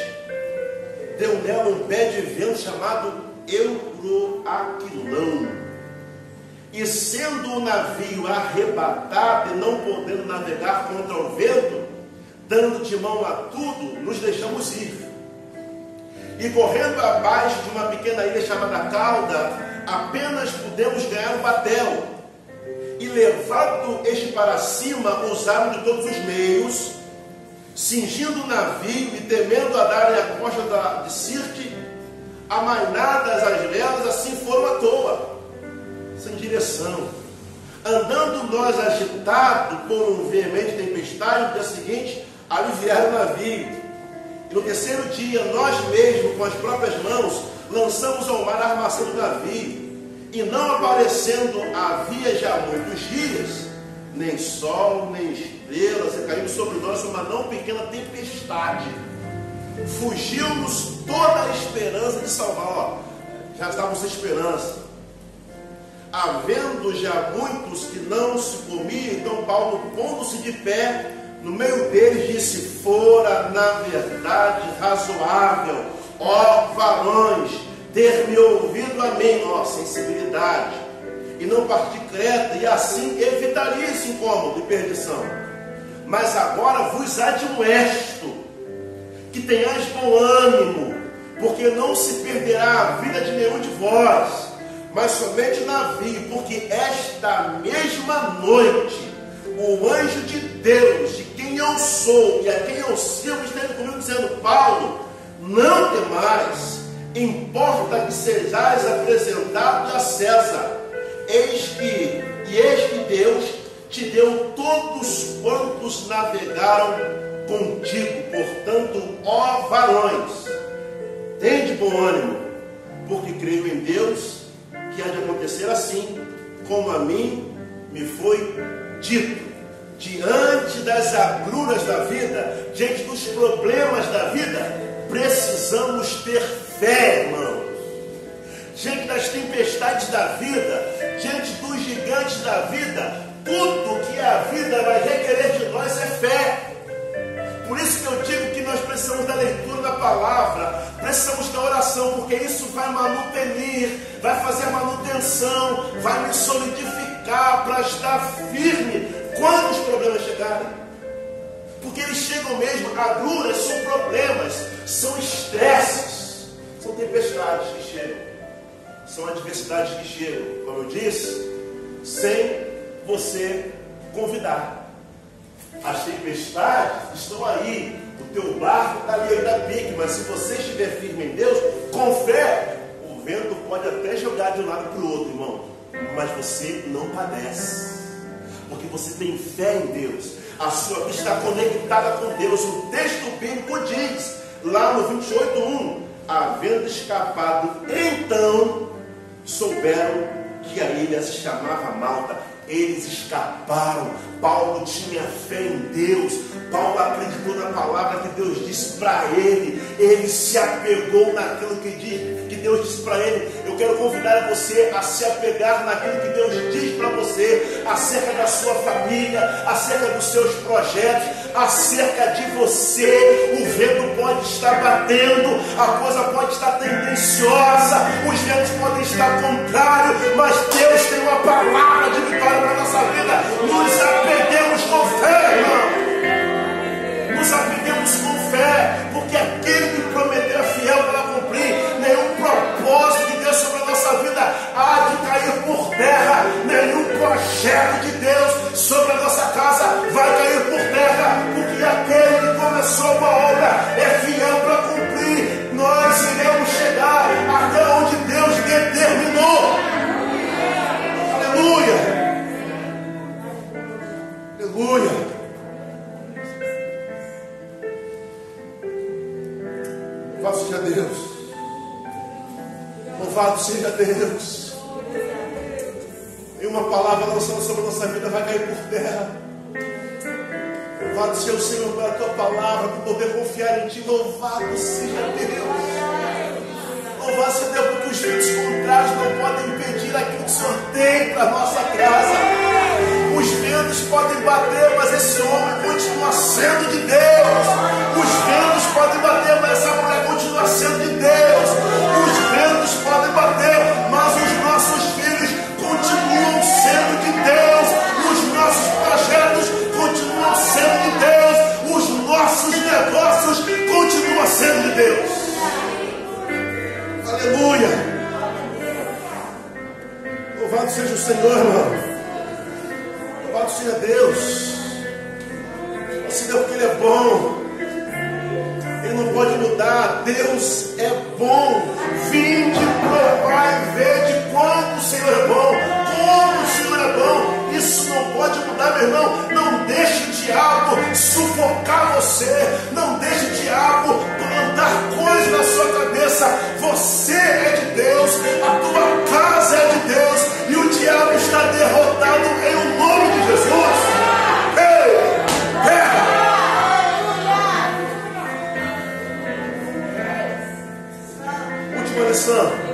deu nela um pé de vento chamado Euroaquilão. E sendo o navio arrebatado e não podendo navegar contra o vento, dando de mão a tudo, nos deixamos ir. E correndo abaixo de uma pequena ilha chamada Cauda, apenas pudemos ganhar um batel. E levando este para cima, usaram de todos os meios, cingindo o navio e temendo a darem a costa de Sirte, amainadas as velas, assim foram à toa, direção. Andando nós agitados por um veemente tempestade, no dia seguinte, aliviaram o navio. E no terceiro dia, nós mesmos, com as próprias mãos, lançamos ao mar a armação do navio. E não aparecendo havia já muitos dias, nem sol, nem estrelas, e caiu sobre nós uma não pequena tempestade. Fugiu-nos toda a esperança de salvar. Ó, já estávamos esperança. Havendo já muitos que não se comiam, então Paulo, pondo-se de pé, no meio deles disse: Fora na verdade razoável, ó varões, ter me ouvido a mim, ó sensibilidade e não partir Creta, e assim evitaria esse incômodo de perdição. Mas agora vos admoesto que tenhais bom ânimo, porque não se perderá a vida de nenhum de vós, mas somente navio, porque esta mesma noite o anjo de Deus, de quem eu sou e a quem eu sirvo, esteve comigo dizendo: Paulo, não temais, importa que sejais apresentado a César Eis que, e eis que Deus te deu todos quantos navegaram contigo. Portanto, ó varões, tende bom ânimo, porque creio em Deus que há de acontecer assim, como a mim me foi dito. Diante das agruras da vida, diante dos problemas da vida, precisamos ter fé, irmão diante das tempestades da vida, diante dos gigantes da vida, tudo que a vida vai requerer de nós é fé. Por isso que eu digo precisamos da leitura da palavra, precisamos da oração, porque isso vai manutenir, vai fazer a manutenção, vai me solidificar para estar firme quando os problemas chegarem. Porque eles chegam mesmo, agruras são problemas, são estresses, são tempestades que chegam são adversidades que chegam, como eu disse, sem você convidar. As tempestades estão aí, o teu barco está ali ainda pique, mas se você estiver firme em Deus, com fé, o vento pode até jogar de um lado para o outro, irmão, mas você não padece, porque você tem fé em Deus, a sua vida está conectada com Deus. O texto bíblico diz, lá no 28.1, havendo escapado, então souberam que a ilha se chamava Malta. Eles escaparam. Paulo tinha fé em Deus. Paulo acreditou na palavra que Deus disse para ele. Ele se apegou naquilo que, diz, que Deus disse para ele. Eu quero convidar você a se apegar naquilo que Deus diz para você acerca da sua família, acerca dos seus projetos, acerca de você. O vento pode estar batendo, a coisa pode estar tendenciosa, os ventos podem estar contrários, mas palavra de vitória para a nossa vida. Nos apeguemos com fé, irmão. Nos apeguemos com fé, porque aquele que prometeu é fiel para cumprir. Nenhum propósito de Deus sobre a nossa vida há de cair por terra. Nenhum projeto de Deus sobre a nossa casa vai cair por terra, porque aquele que começou uma obra é Aleluia. Louvado seja Deus. Louvado seja Deus. E uma palavra lançada sobre a nossa vida vai cair por terra. Louvado seja o Senhor pela tua palavra, por poder confiar em ti. Louvado seja Deus. Louvado seja Deus, porque os ventos contrários não podem impedir pedir aquilo que o Senhor tem para a nossa casa. Os ventos podem bater, mas esse homem continua sendo de Deus. Os ventos podem bater, mas essa mulher continua sendo de Deus. Os ventos podem bater, mas os nossos filhos continuam sendo de Deus. Os nossos projetos continuam sendo de Deus. Os nossos negócios continuam sendo de Deus. Aleluia. Louvado seja o Senhor, irmão. Louvado seja Deus. Assim é porque Ele é bom. Ele não pode mudar. Deus é bom. Vinde, provar e ver de quanto o Senhor é bom. Como o Senhor é bom. Isso não pode mudar, meu irmão. Não deixe o diabo sufocar você. Não deixe o diabo plantar coisas na sua cabeça. Você é de Deus. A tua casa é de Deus. E o diabo está derrotado Última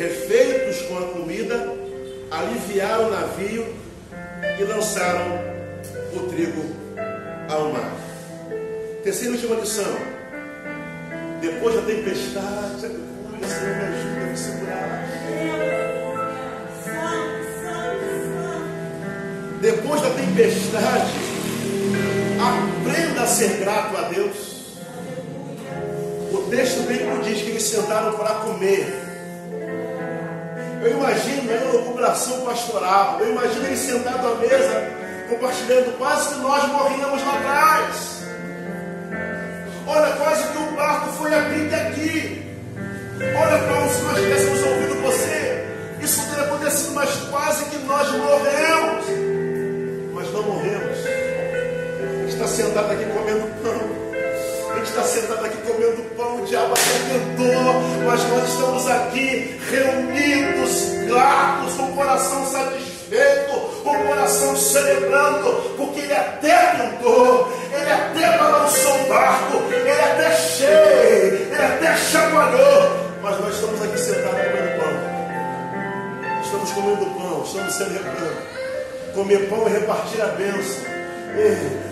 Refeitos com a comida, aliviaram o navio e lançaram o trigo ao mar. Terceira e última lição. Depois da tempestade, me ajuda a me segurar. Depois da tempestade, aprenda a ser grato a Deus. O texto bíblico diz que eles sentaram para comer. Eu imagino a elucubração pastoral. Eu imagino eles sentados à mesa, compartilhando quase que nós morríamos lá atrás. Olha, quase que o barco foi a pique aqui. Olha, Paulo, se nós tivéssemos ouvido você, isso teria acontecido, mas quase que nós morremos. Mas não morremos. Está sentado aqui comendo pão. Está sentado aqui comendo pão, o diabo até tentou, mas nós estamos aqui reunidos, gratos, com o coração satisfeito, com o coração celebrando, porque ele até tentou, ele até balançou o barco, ele até cheio, ele até chacoalhou, mas nós estamos aqui sentados comendo pão. Estamos comendo pão, estamos celebrando. Comer pão e repartir a bênção.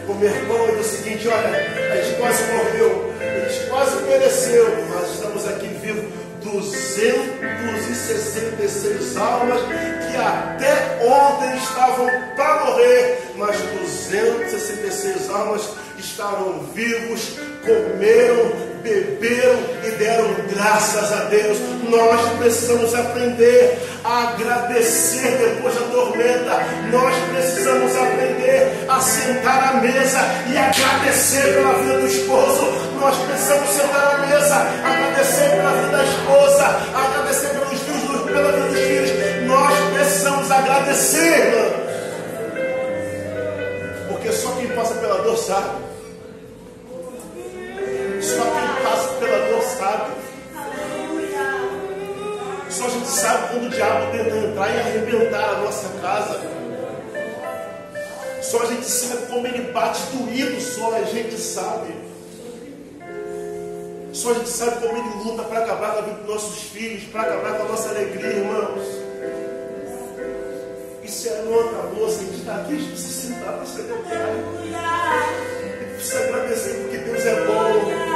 Comer pão é o seguinte, olha, a gente quase morreu, a gente quase pereceu, mas estamos aqui vivos 266 almas que até ontem estavam para morrer, mas 266 almas estavam vivos, comeram, beberam e deram graças a Deus. Nós precisamos aprender a agradecer depois da tormenta. Nós precisamos aprender a sentar à mesa e agradecer pela vida do esposo. Nós precisamos sentar à mesa, agradecer pela vida da esposa, agradecer pelos filhos, pela vida dos filhos. Nós precisamos agradecer, irmãos. Porque só quem passa pela dor sabe. Só quem passa pela dor sabe. Só a gente sabe quando o diabo tenta entrar e arrebentar a nossa casa. Só a gente sabe como ele bate doído, só a gente sabe. Só a gente sabe como ele luta para acabar com a vida dos nossos filhos, para acabar com a nossa alegria, irmãos. Se é outra moça que está aqui, a gente precisa sentar para celebrar. Precisa agradecer porque Deus é bom.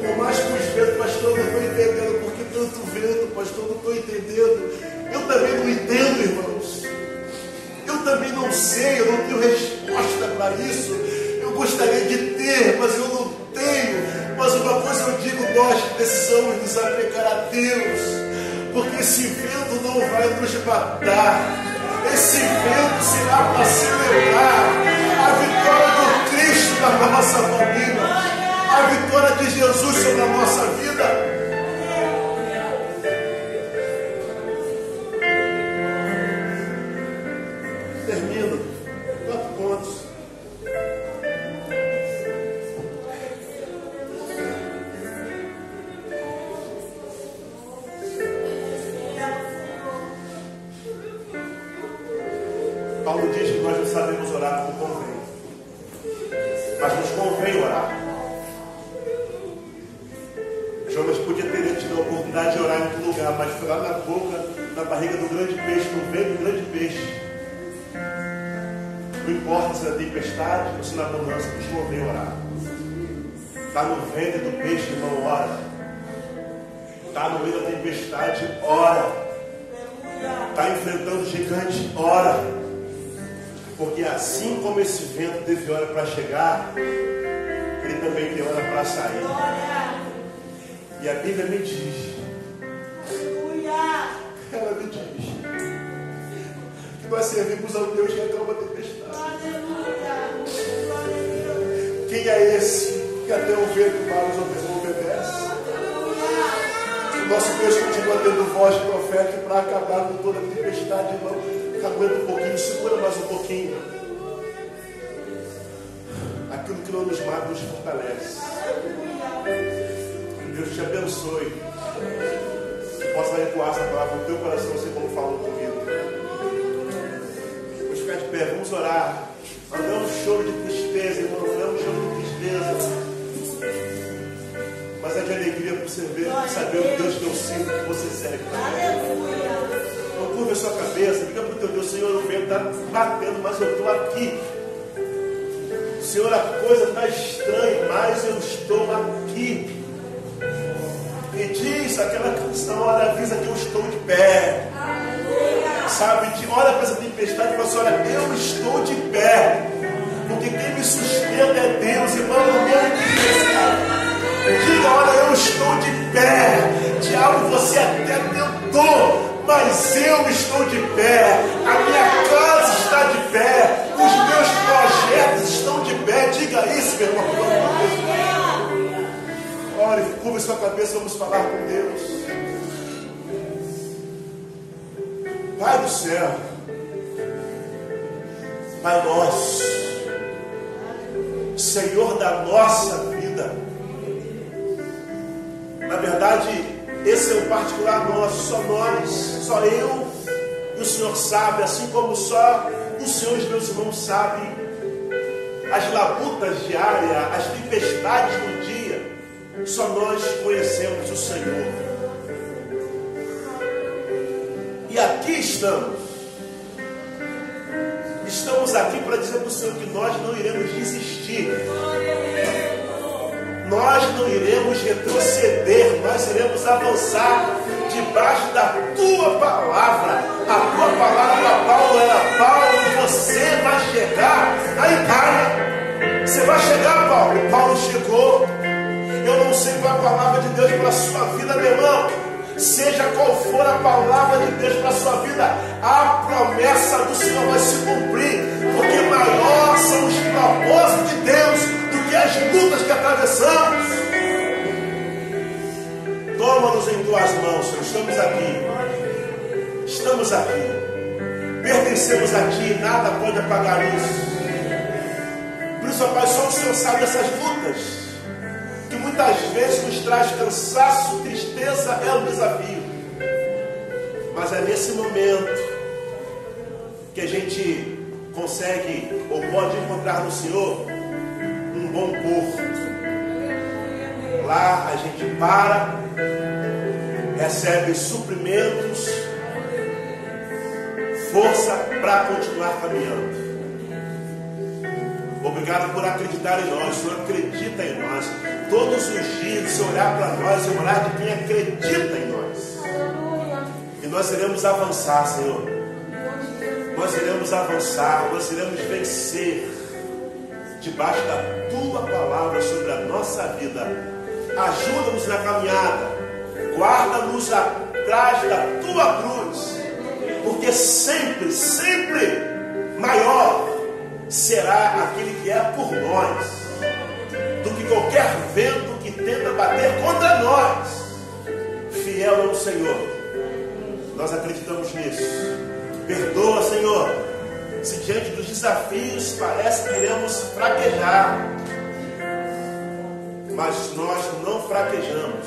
Por mais que os ventos, pastor, não estou entendendo porque tanto vento, pastor, não estou entendendo. Eu também não entendo, irmãos. Eu também não sei, eu não tenho resposta para isso. Eu gostaria de ter, mas eu não tenho. Mas uma coisa eu digo, nós precisamos nos apegar a Deus, porque esse vento não vai nos matar. Esse vento será para celebrar a vitória do Cristo na nossa família, a vitória de Jesus sobre a nossa vida. Termino. Quatro pontos. Paulo diz que nós não sabemos orar como convém. foi lá na boca, na barriga do grande peixe, no ventre do grande peixe. Não importa se é tempestade ou se na bonança, nos moveu orar. Está no ventre do peixe, irmão, ora. Está no meio da tempestade, ora. Está enfrentando o gigante, ora. Porque assim como esse vento teve hora para chegar, ele também tem hora para sair. E a Bíblia me diz ela me diz que nós servimos ao Deus que acalma a tempestade. Quem é esse que até o vento para os homens não obedece? Nosso Deus continua tendo voz de profeta para acabar com toda a tempestade, irmão. Aguenta um pouquinho, segura mais um pouquinho. Aquilo que não nos mata nos fortalece. Deus te abençoe possa ecoar essa palavra no teu coração, assim como falou comigo. Vamos ficar de pé, vamos orar. Mas não é um choro de tristeza, irmão, não é um choro de tristeza. Mas é de alegria por você ver, por saber o Deus que eu sinto, que você serve. Não curva a sua cabeça, diga para o teu Deus, Senhor, o vento está batendo, mas eu estou aqui. Senhor, a coisa está estranha, mas eu estou aqui. E diz aquela canção, olha, avisa que eu estou de pé. Aleluia. Sabe, olha para essa tempestade e fala assim, olha, eu estou de pé. Porque quem me sustenta é Deus, irmão, não é Deus. Diga, olha, eu estou de pé. Diabo, você até tentou, mas eu estou de pé, a minha casa está de pé, os meus projetos estão de pé. Diga isso, meu irmão ore, curva sua cabeça, vamos falar com Deus. Pai do céu, Pai nosso, Senhor da nossa vida. Na verdade, esse é o um particular nosso, só nós, só eu e o Senhor sabe, assim como só os Senhor e meus irmãos sabem as labutas diárias, as tempestades do dia só nós conhecemos o Senhor. E aqui estamos. Estamos aqui para dizer para o Senhor que nós não iremos desistir. Nós não iremos retroceder, nós iremos avançar debaixo da tua palavra. A tua palavra Paulo era Paulo, é você vai chegar Na Itália. Você vai chegar, Paulo. Paulo chegou eu não sei qual é a palavra de Deus para a sua vida, meu irmão. Seja qual for a palavra de Deus para a sua vida, a promessa do Senhor vai se cumprir, porque maior são os propósitos de Deus do que as lutas que atravessamos. Toma-nos em tuas mãos, Senhor. Estamos aqui. Estamos aqui. Pertencemos a Ti, nada pode apagar isso. Por isso, Pai, só o Senhor sabe essas lutas muitas vezes nos traz cansaço, tristeza, é um desafio. Mas é nesse momento que a gente consegue ou pode encontrar no Senhor um bom corpo. Lá a gente para, recebe suprimentos, força para continuar caminhando. Obrigado por acreditar em nós. O Senhor acredita em nós. Todos os dias, se olhar para nós, é olhar de quem acredita em nós. E nós iremos avançar, Senhor. Nós iremos avançar, nós iremos vencer debaixo da tua palavra sobre a nossa vida. Ajuda-nos na caminhada. Guarda-nos atrás da tua cruz. Porque sempre, sempre maior será aquele que é por nós qualquer vento que tenta bater contra nós. Fiel é o Senhor. Nós acreditamos nisso. Perdoa, Senhor, se diante dos desafios parece que iremos fraquejar. Mas nós não fraquejamos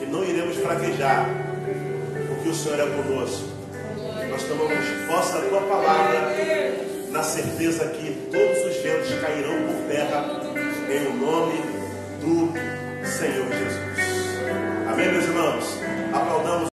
e não iremos fraquejar, porque o Senhor é conosco. Nós tomamos posse da tua palavra na certeza que todos os ventos cairão por terra em o nome do Senhor Jesus. Amém, meus irmãos? Aplaudamos.